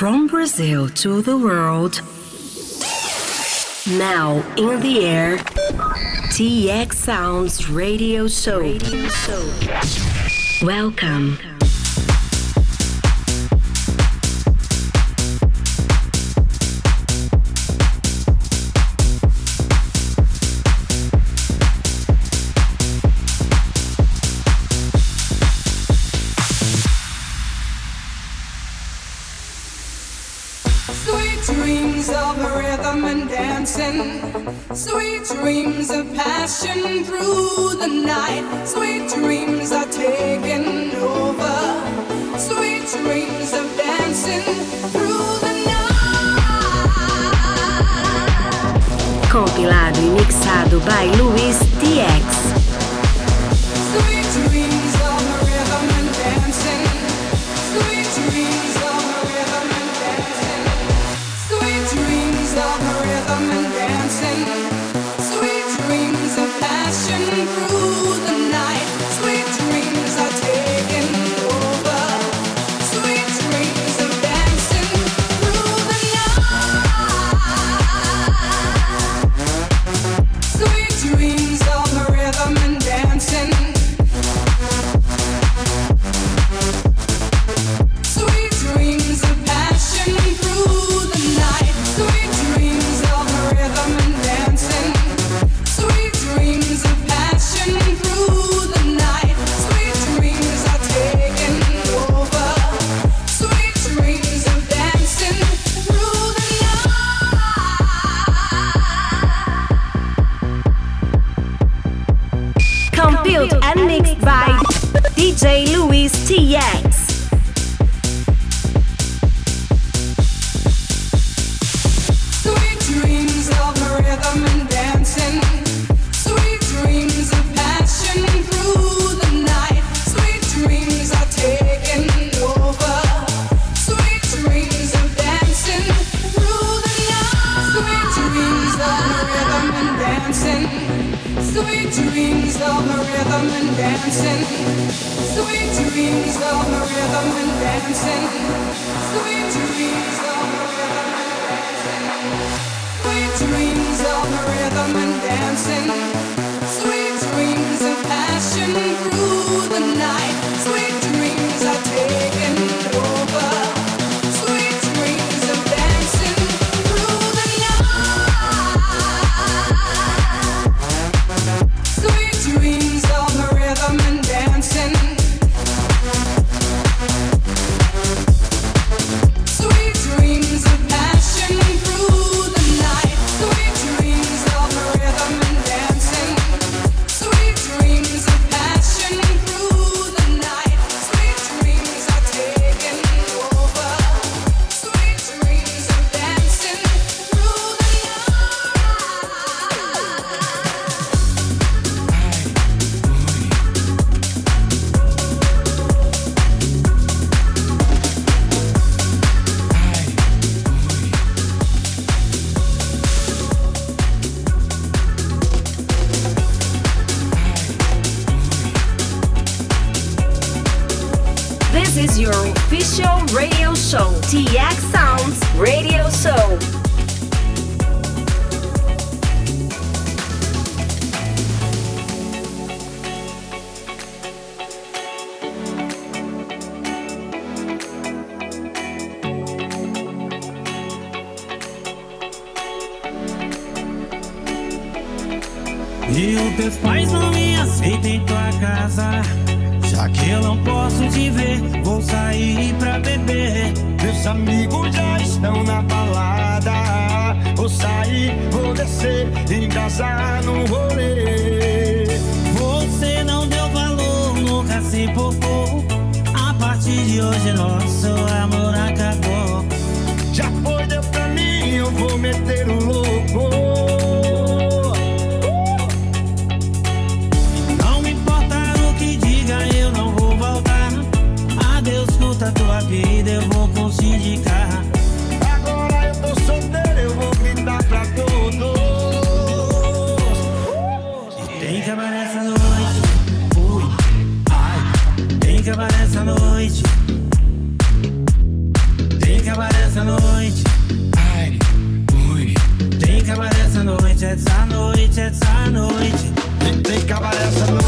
From Brazil to the world. Now in the air, TX Sounds Radio Show. Radio show. Welcome. Mixado by Luis TX. and mixed by DJ Luis TX. dancing, sweet dreams of the rhythm and dancing, sweet dreams of the rhythm and dancing, sweet dreams of the rhythm and Radio Show. TX Sounds Radio Show. E os teus pais não me aceitam em tua casa que Eu não posso te ver, vou sair pra beber. Meus amigos já estão na balada. Vou sair, vou descer, engasar no rolê. Você não deu valor, nunca se poupou. A partir de hoje, nosso amor acabou. Já foi, deu pra mim, eu vou meter o louco. essa noite, essa noite. Tem, tem acabar essa noite.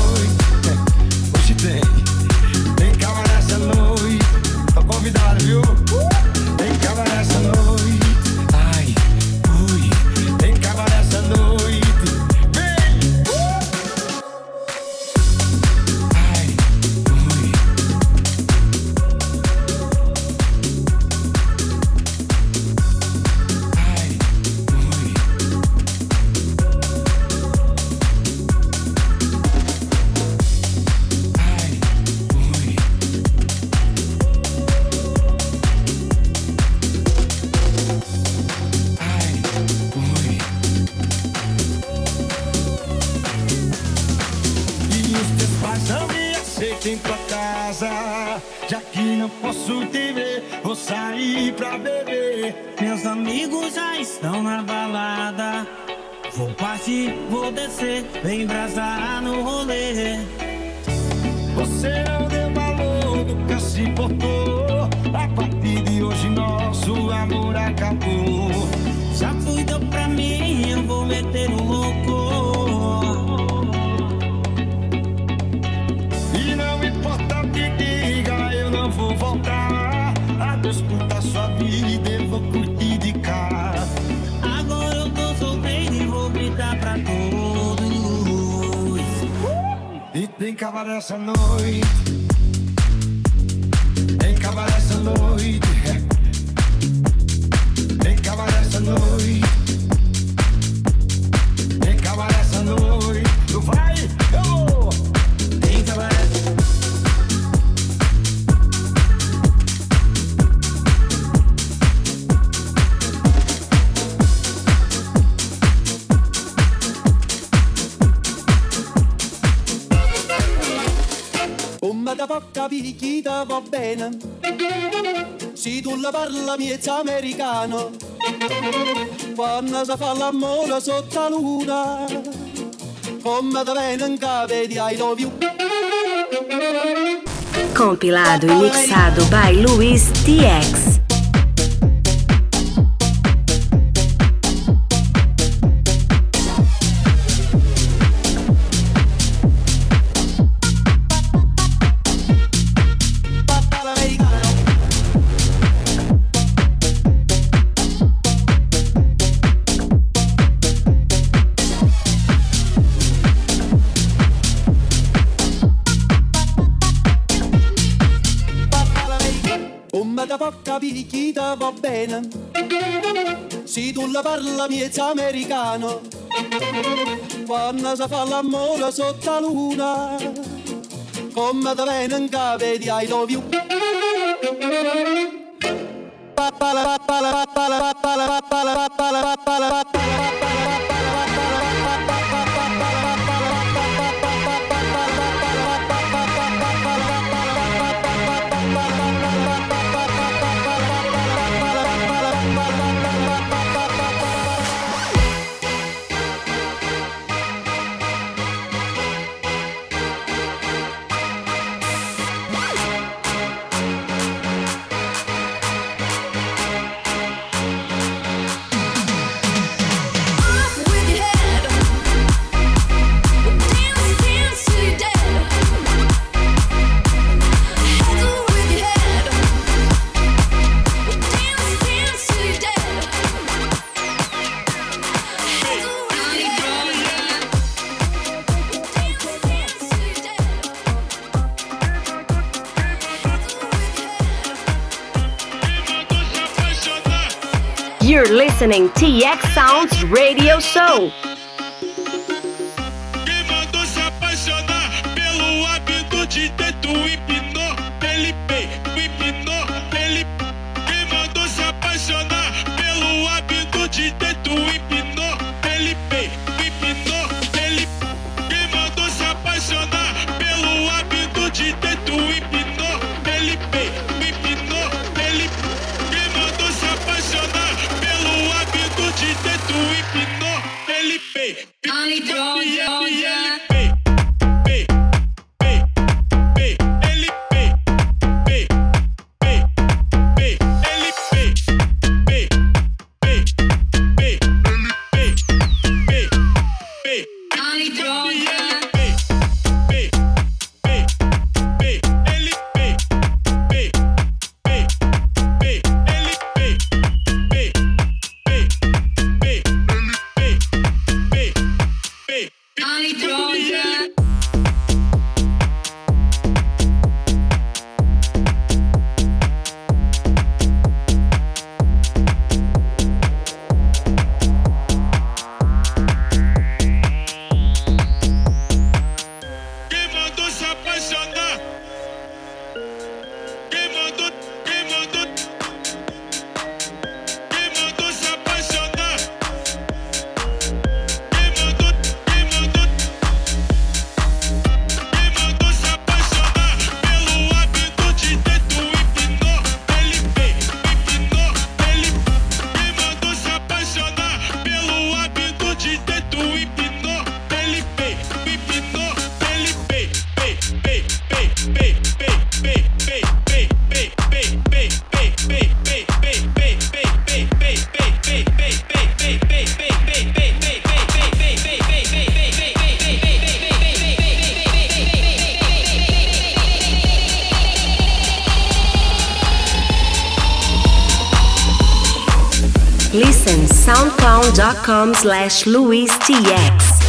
Meus amigos já estão na balada. Vou partir, vou descer, vem brasar no rolê. Você é não deu valor, nunca se portou. A partir de hoje nosso amor acabou. Já cuidou pra mim, eu vou meter o louco. acabar essa noite, tem que acabar essa noite. dico bene. Si tu la parla miezza americano, quando si fa l'amore sotto la luna, come da venga vedi I love you. Compilato e mixato by Luis TX. si fa l'amore sotto la luna, come te vene in capo di I love you. listening TX Sounds Radio Show. Quem mandou se apaixonar pelo hábito de ter patreon.com slash louise tx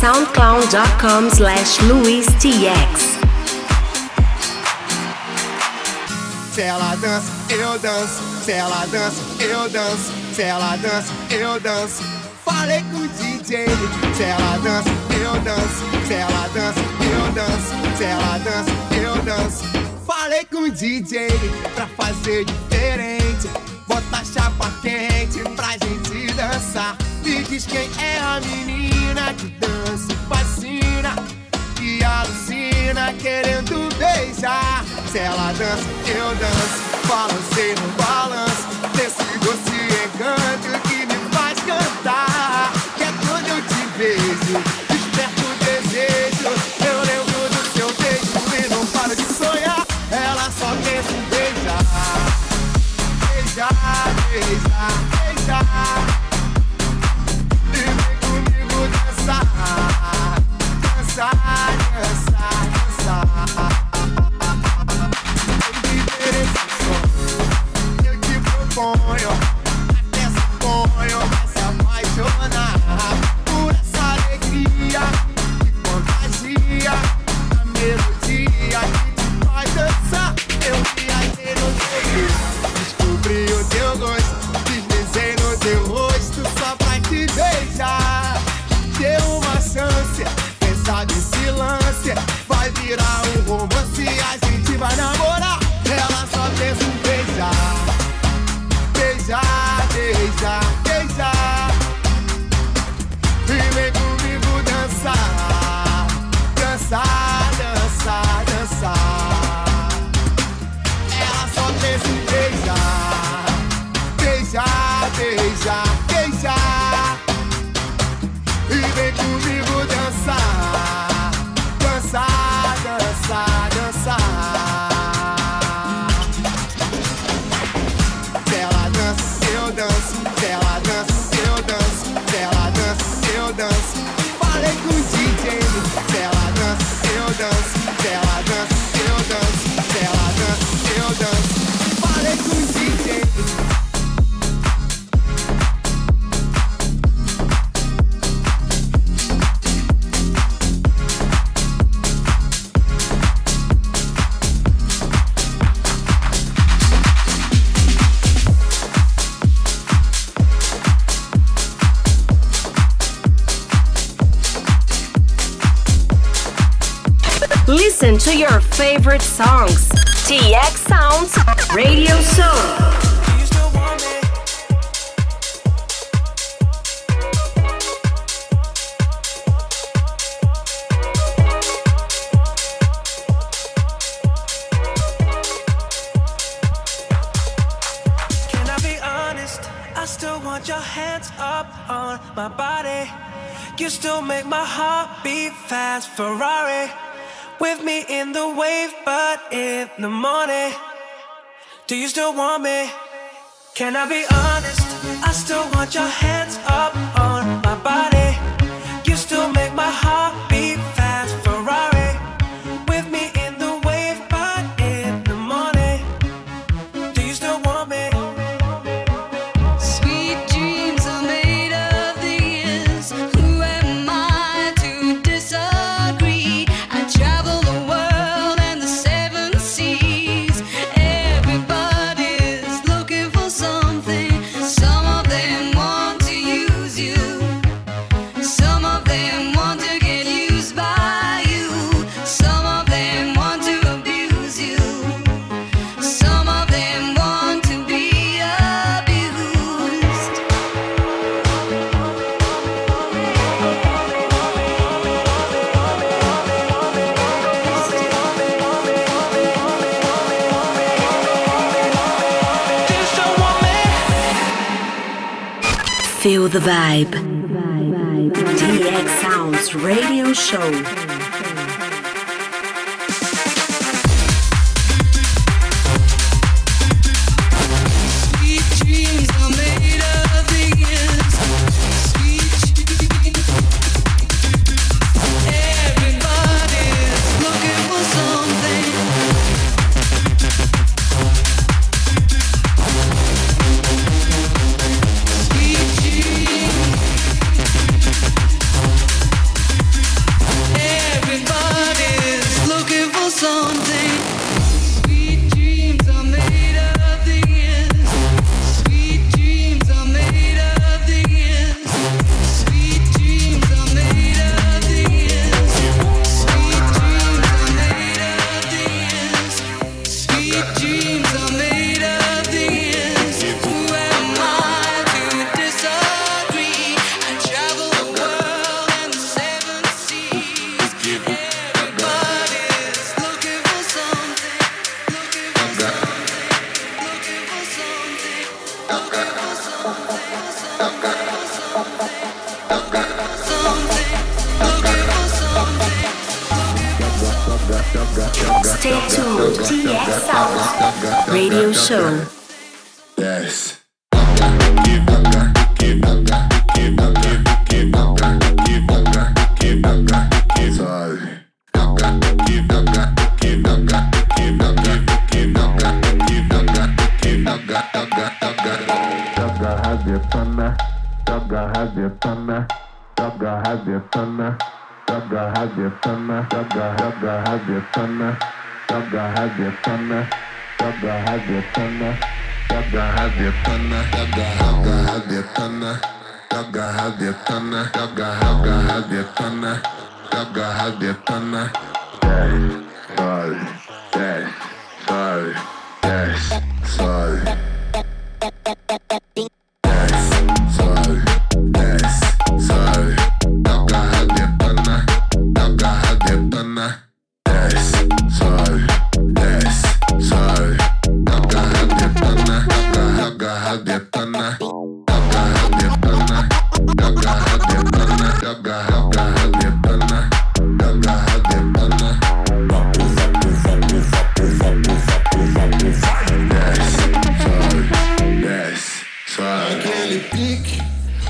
soundcloud.com slash luistx Se ela dança, eu danço. Se ela dança, eu danço. Se ela dança, eu danço. Falei com o DJ. Se ela dança, eu danço. Se ela dança, eu danço. Se ela dança, eu danço. Falei com o DJ pra fazer diferente. Bota a chapa quente pra gente dançar diz quem é a menina que dança e fascina, que alucina querendo beijar. Se ela dança, eu danço, balancei no balanço, desse doce é encanto que me faz cantar. favorite song. still want me? Can I be honest? I still want your hands. Vibe.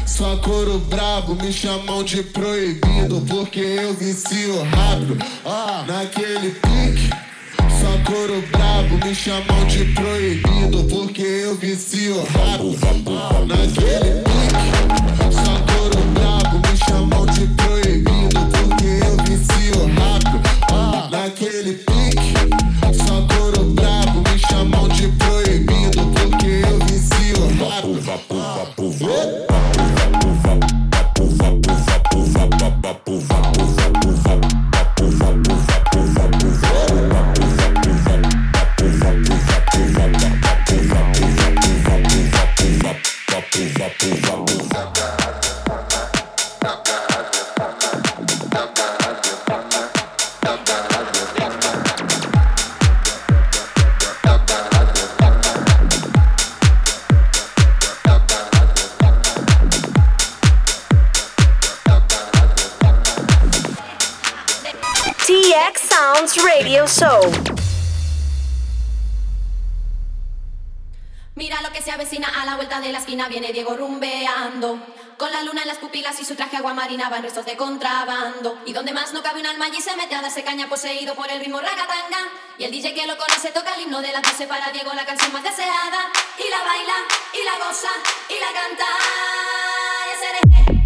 Só couro brabo, me chamam de proibido, porque eu vicio rápido. Ah, naquele pique. Só couro brabo, me chamam de proibido, porque eu vicio rápido. Ah, naquele pique. Van restos de contrabando. Y donde más no cabe un alma allí se mete a darse caña poseído por el ritmo ragatanga. Y el DJ que lo conoce toca el himno de las 12 para Diego, la canción más deseada. Y la baila, y la goza, y la canta. Radio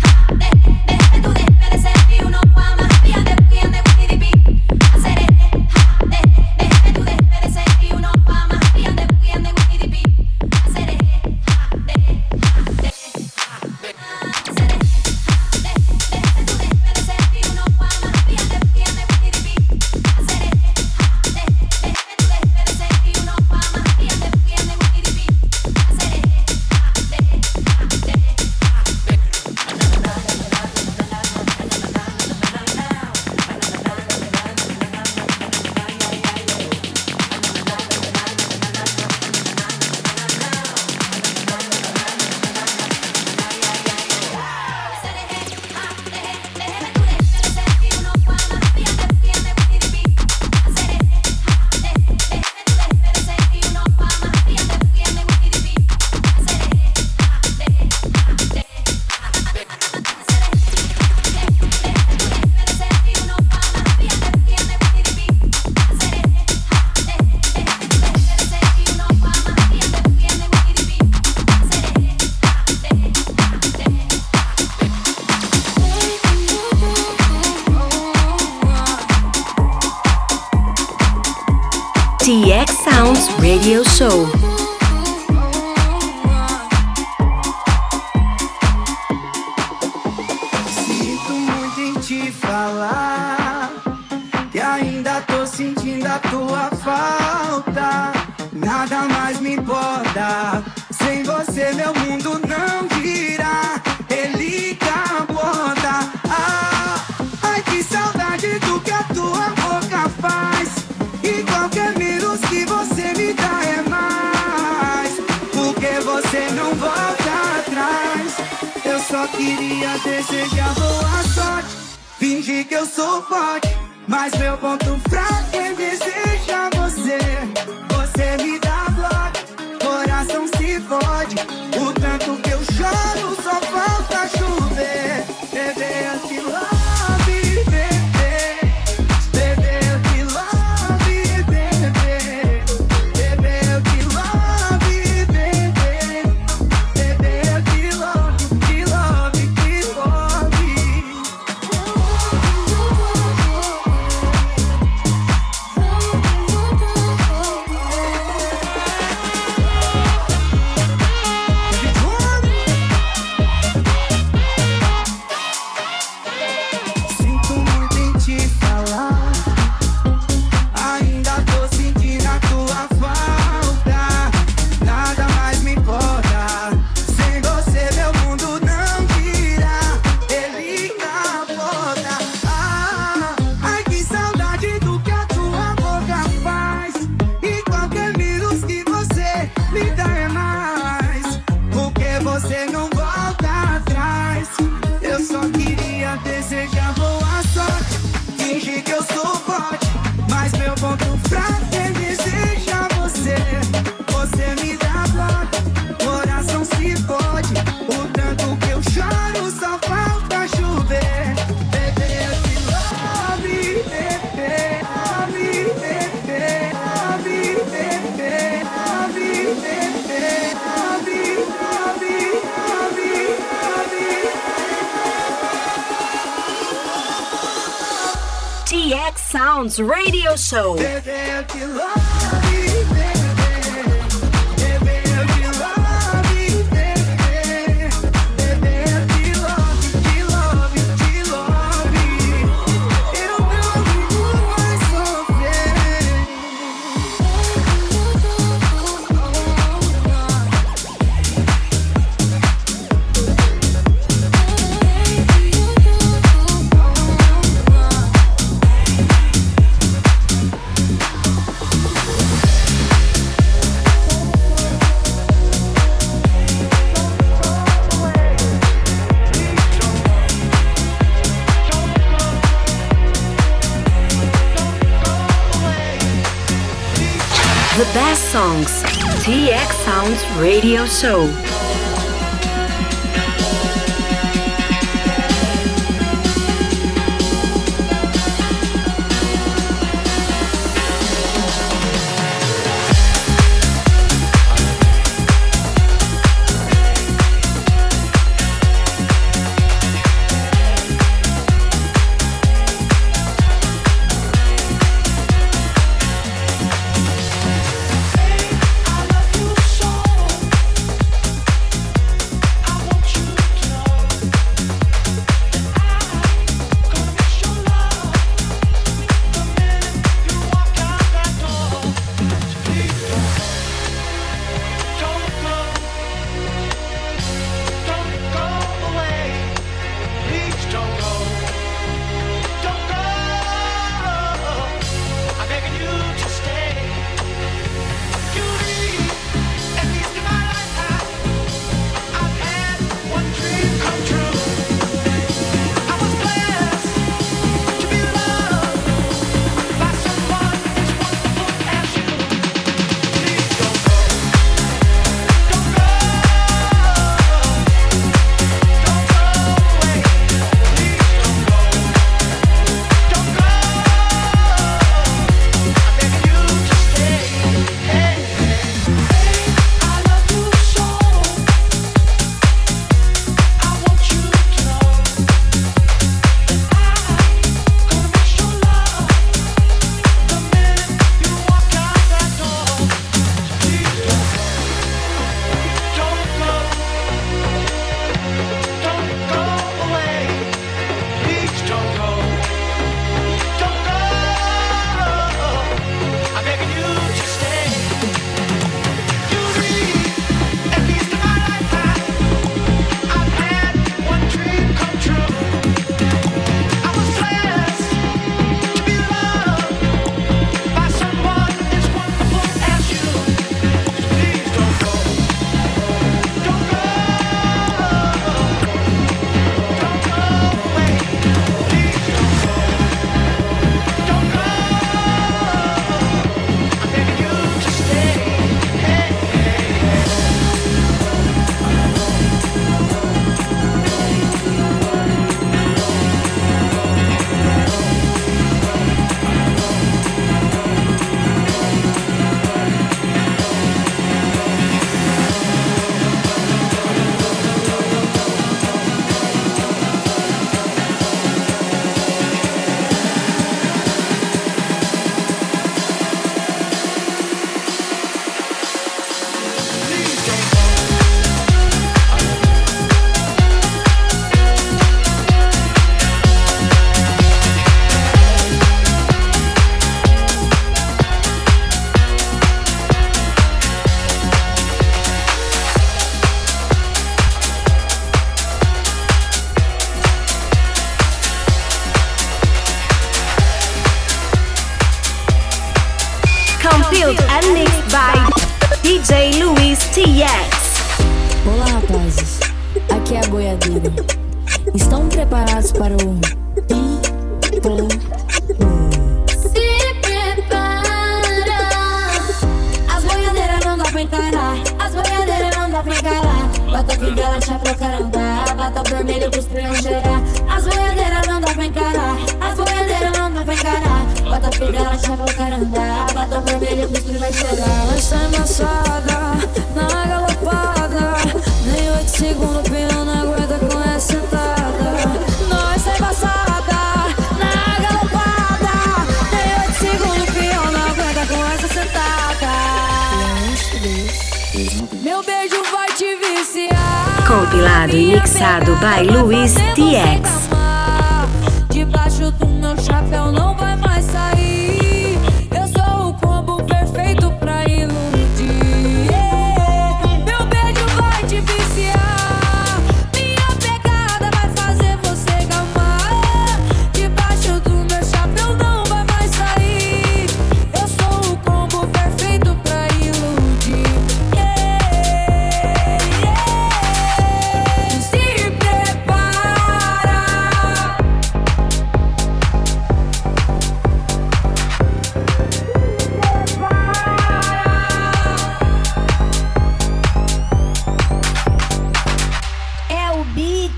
Sounds Radio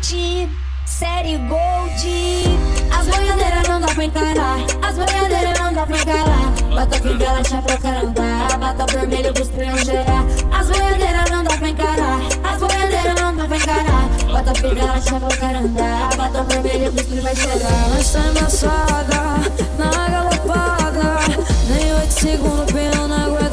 Letty Gold. As boiadeiras não dá pra encarar, as boiadeiras não dá pra encarar. Bota fivela, tchá pra caramba, bota vermelho pros pião gerar. As boiadeiras não dá pra encarar, as boiadeiras não dá pra encarar. Bota fivela, tchá pra caramba, bota vermelho pros vai chegar. Nós tá embaçada, na galopada, nem oito segundos, pião não aguenta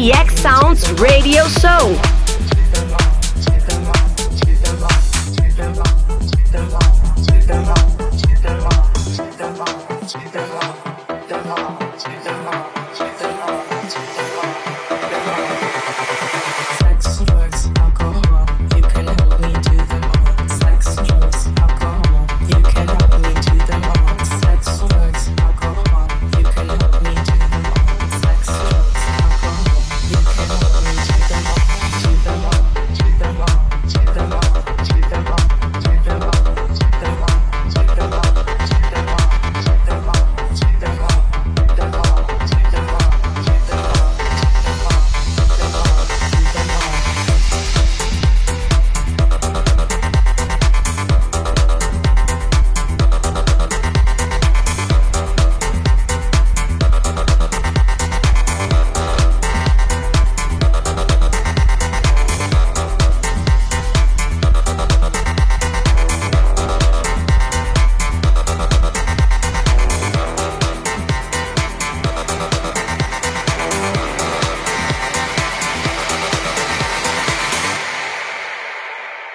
TX Sounds Radio Show.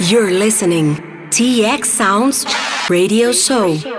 You're listening TX Sounds Radio Show.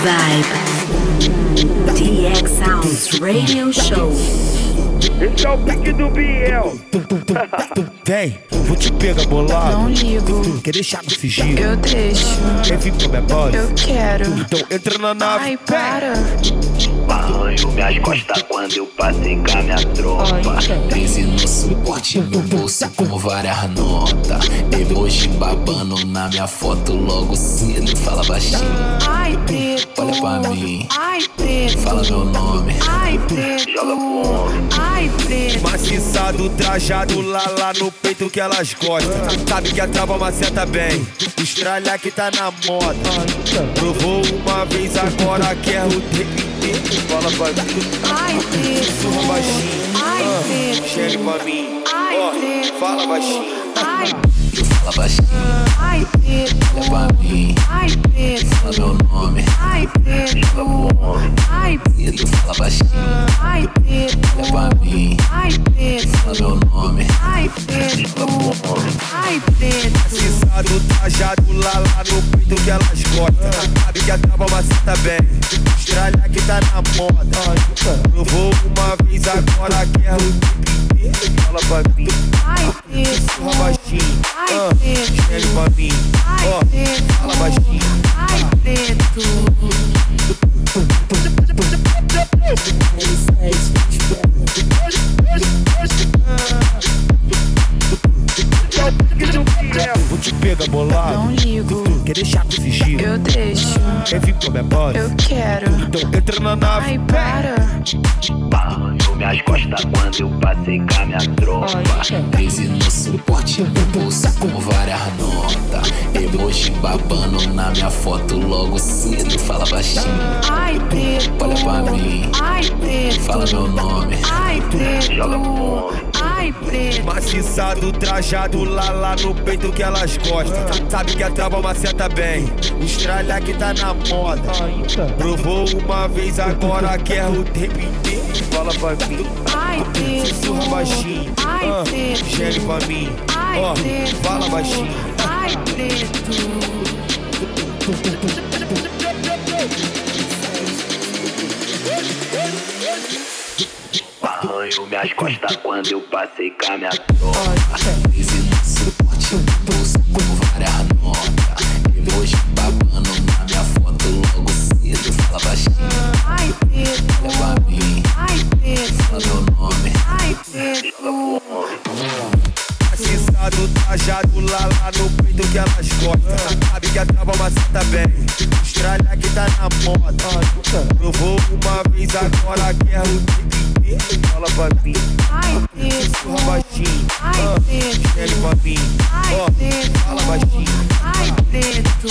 Vibe. TX Sounds Radio Show. Esse é o pique do Biel. Vem, vou te pegar bolado. Não ligo. Quer deixar no sigilo? Eu deixo. Quer vir pra minha base? Eu quero. Então entra na nave. Ai, para. Minhas costas quando eu passei com a minha tropa. 13 no suporte, no bolso com várias notas. Emoji babando na minha foto logo cedo. Fala baixinho. Ai, preto. Olha pra mim. Ai, preto. Fala meu nome. Ai, preto. Ai, preto. Maciçado, trajado lá lá no peito que elas gostam. Sabe que a trava maceta bem. Estralha que tá na moda. Provou uma vez, agora quer o repetir. Fala pra mim. Sussurra baixinho. Ai, Ah. Chega pra mim. Ó, fala baixinho. Ai, Fala baixinho. É pra mim. Fala meu nome. Ai, preto. Ai, Preto, fala baixinho. É pra mim. Fala meu nome. Ai, preto. Ai, preto. Maciçado, trajado lá lá no peito que elas gostam. Que a trava maceta bem. Estralha que tá na moda. Provou uma vez, agora quer o repetir. Fala pra mim. Ai. Sussurra baixinho. Ai, Ah. Chega pra mim. Ó, fala baixinho. Eu quero. Então entra na nave. Ai, para. Balançou minhas costas quando eu passei com a minha tropa. Crise no suporte, bolsa com várias notas. Emoji babando na minha foto logo cedo. Fala baixinho. Ai, preto. Olha pra mim. Ai, preto. Fala meu nome. Ai, preto. Ai, preto. Maciçado, trajado lá lá no peito que elas gostam. Sabe que a trava maceta bem. Estralha que tá na moda. Provou uma vez, agora quer o repetir. Fala pra mim. Ai. Sussurra baixinho. Ai, Ah, preto. Chega pra mim. Ó, fala baixinho. Ai, preto. Arranho minhas costas quando eu passei com a minha tropa. Crise no suporte, bolsa com várias notas. Emoji babando na minha foto logo cedo. Fala baixinho. Ai. É pra mim. Fala meu nome. Ai, trajado lá lá no peito que elas gostam. Sabe que a trava maceta bem. Estralha tá na moda. Provou uma vez, agora quer o repetir. Fala pra mim. Ai. Sussurra baixinho. Ai, Ah, preto. Chega pra mim. Ai, preto. fala baixinho. Ai, preto.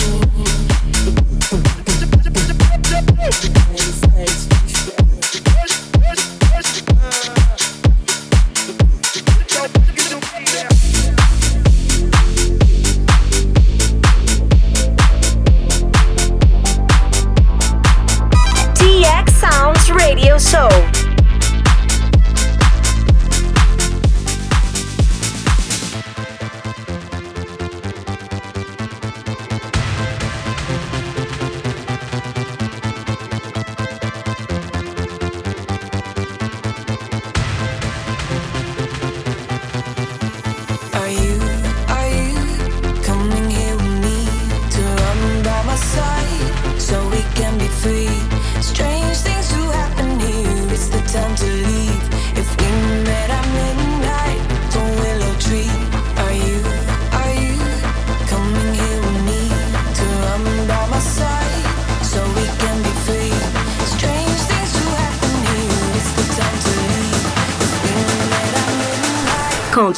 Sounds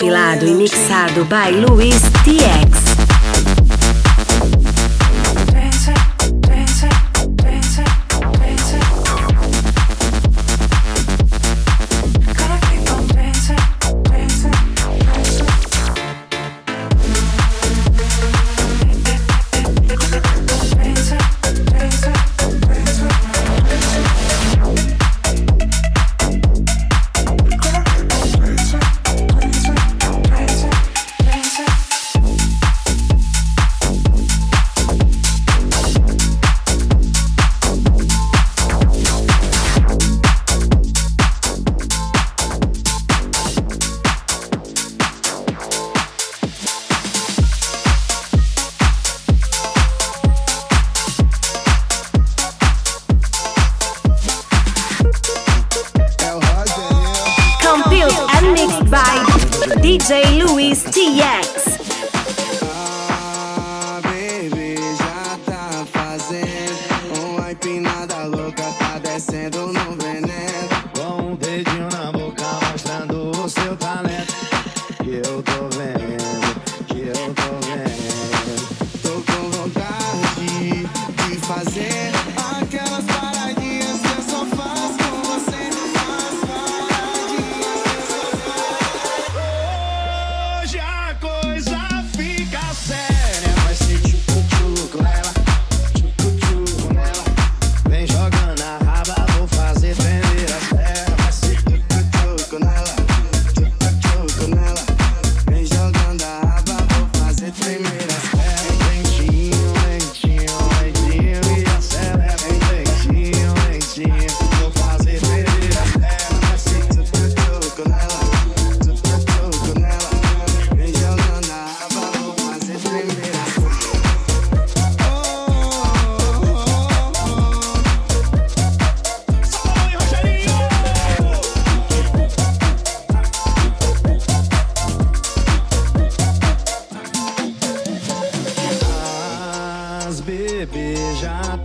Compilado e mixado by Luiz TX.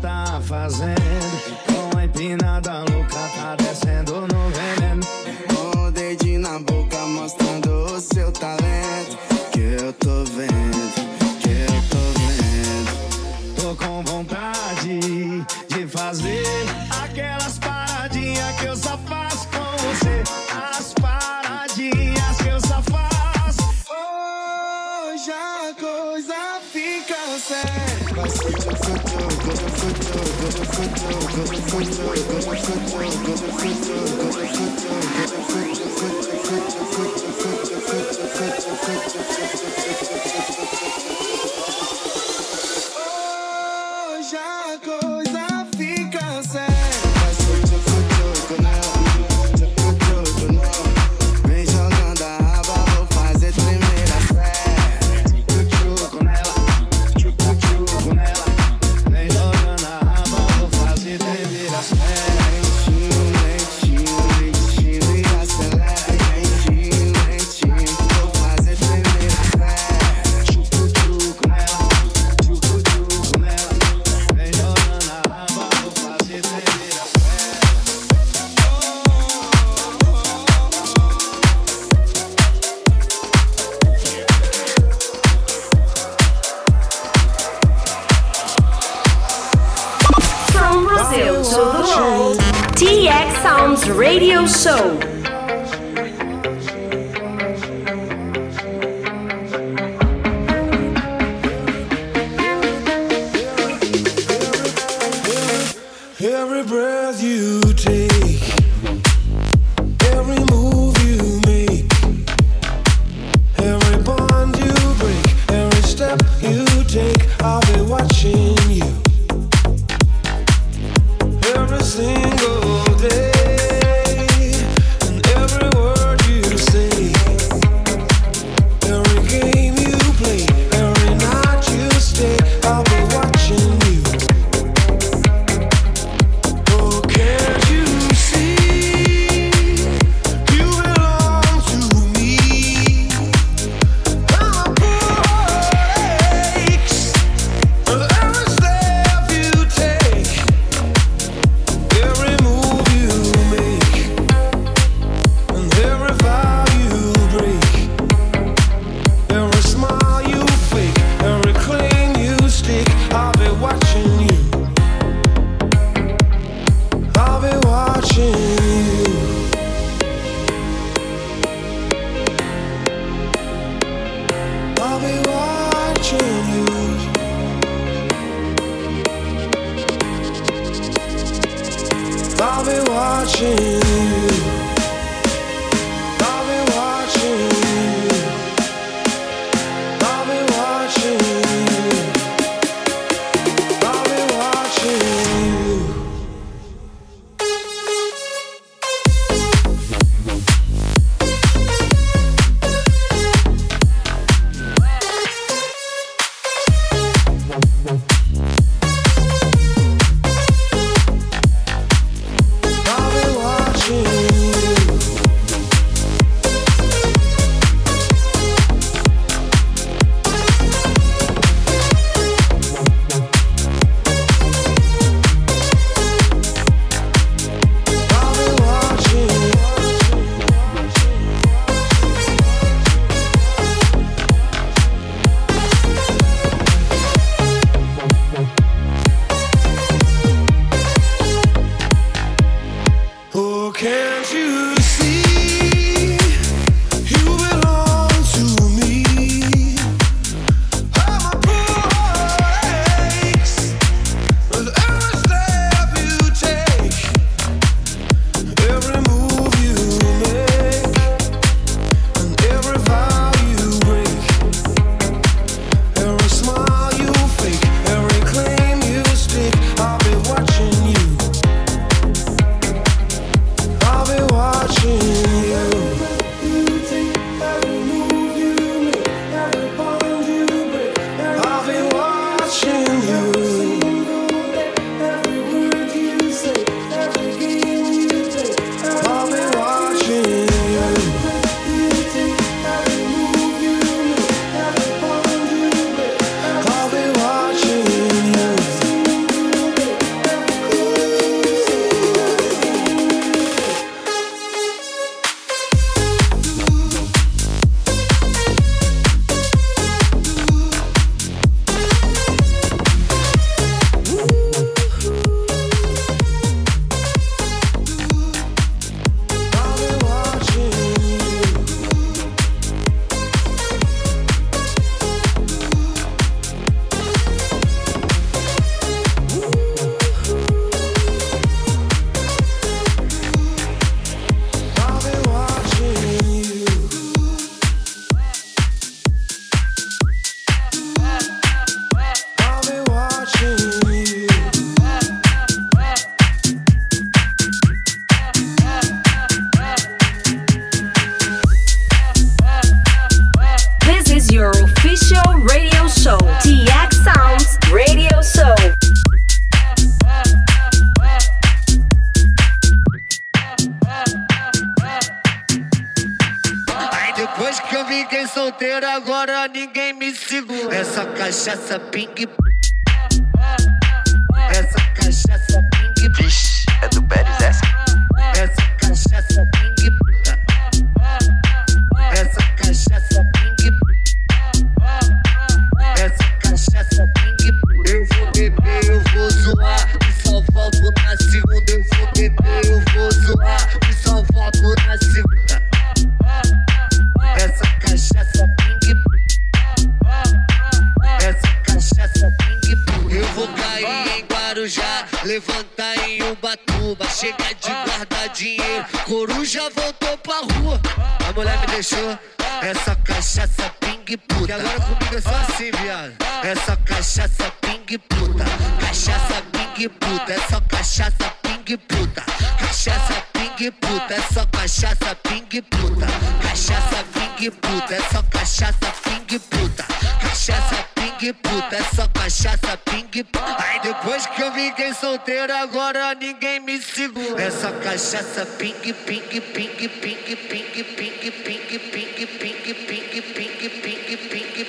tá fazendo? Com a empinada louca tá descendo Thank you. bobeira, agora ninguém me segura. Essa cachaça ping, ping, ping, ping, ping, ping, ping, ping, ping, ping, ping, ping, ping, pink, pink,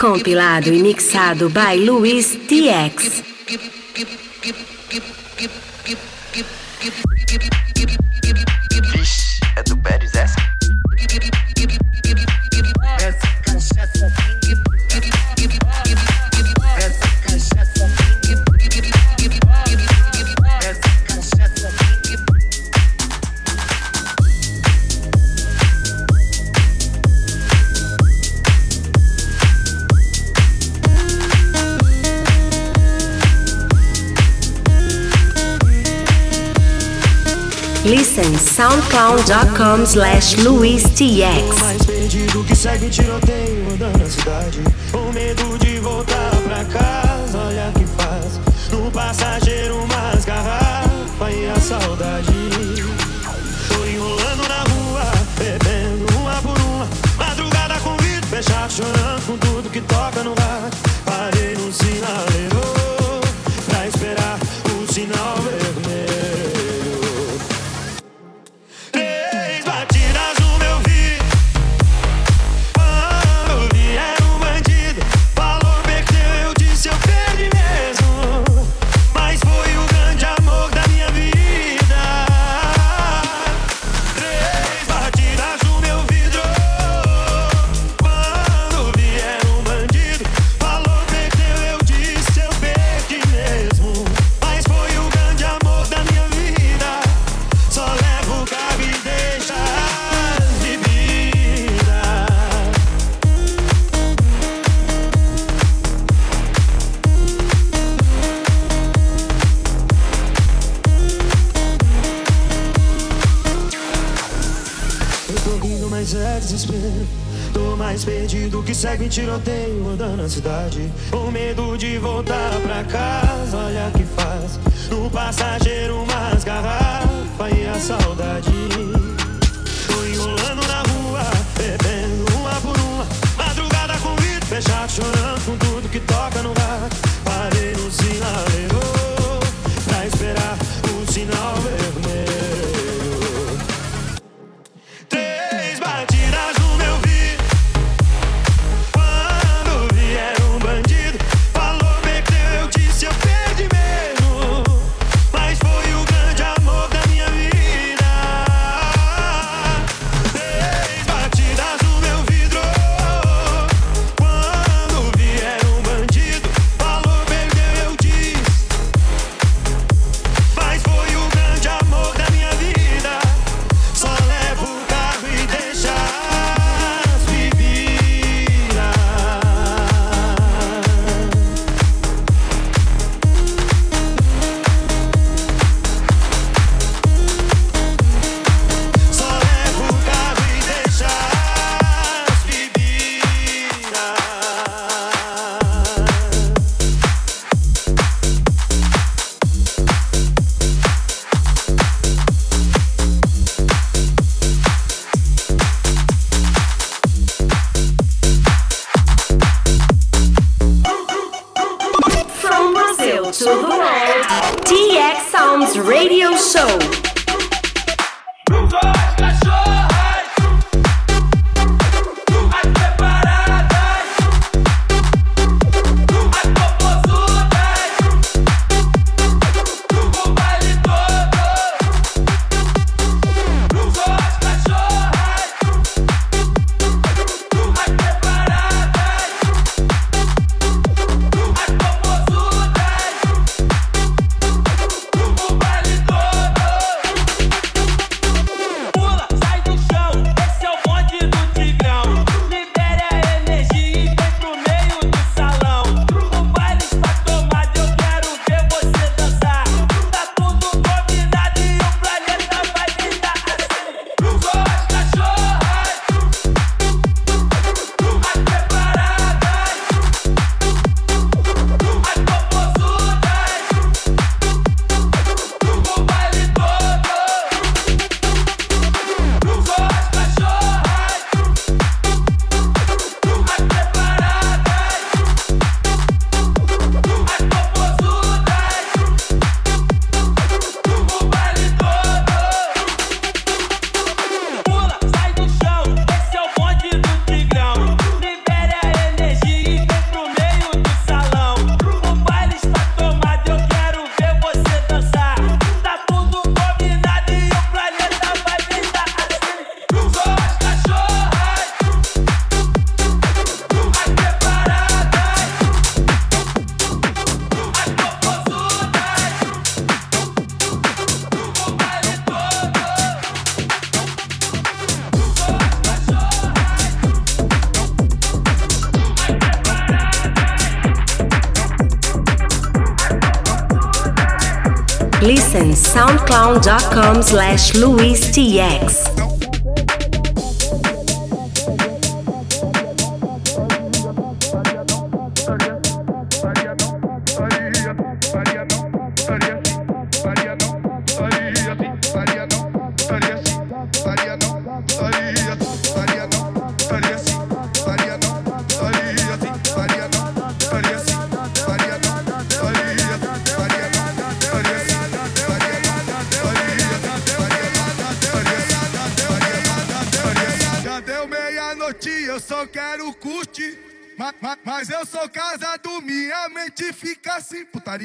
Compilado e mixado by Luiz TX. Listen soundcloud.com slash Luiz luistx Mais perdido que segue tiroteio andando na cidade. O medo de voltar pra casa, olha que faz. No passageiro umas garrafa e a saudade. Tô enrolando na rua, bebendo uma por uma. Madrugada com vidro fechado, chorando com tudo. vezes é desespero. Tô mais perdido que segue em tiroteio andando na cidade. Com medo de voltar pra casa, olha que faz. No passageiro, umas garrafa e a saudade. Tô enrolando na rua, bebendo uma por uma. Madrugada com vidro fechado, chorando com tudo que soundcloud.com slash louistx.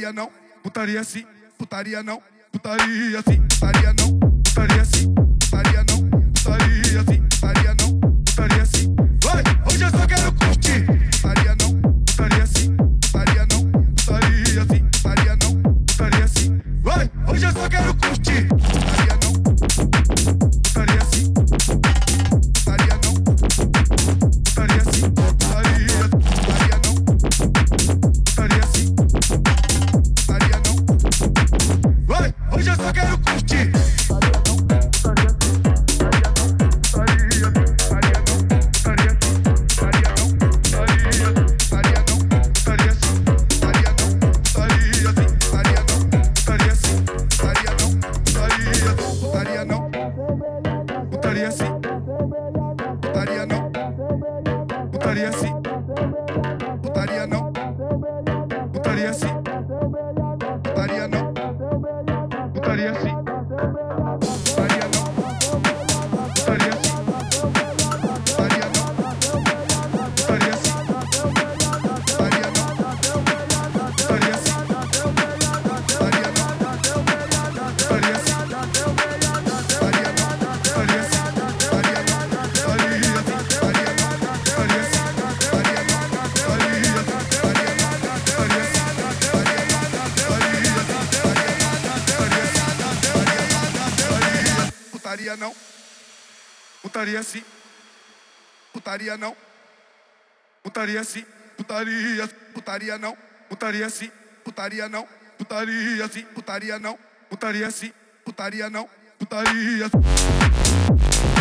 putaria não, putaria sim, putaria não, putaria sim, putaria não, putaria sim. putaria não. Putaria sim, putaria, putaria não. Putaria sim, putaria não. Putaria sim, putaria não. Putaria sim, putaria não. Putaria. Sim, putaria, não. putaria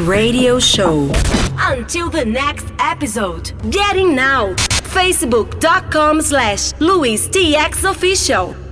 Radio Show. Until the next episode. Getting now. Facebook.com slash LuisTXOfficial.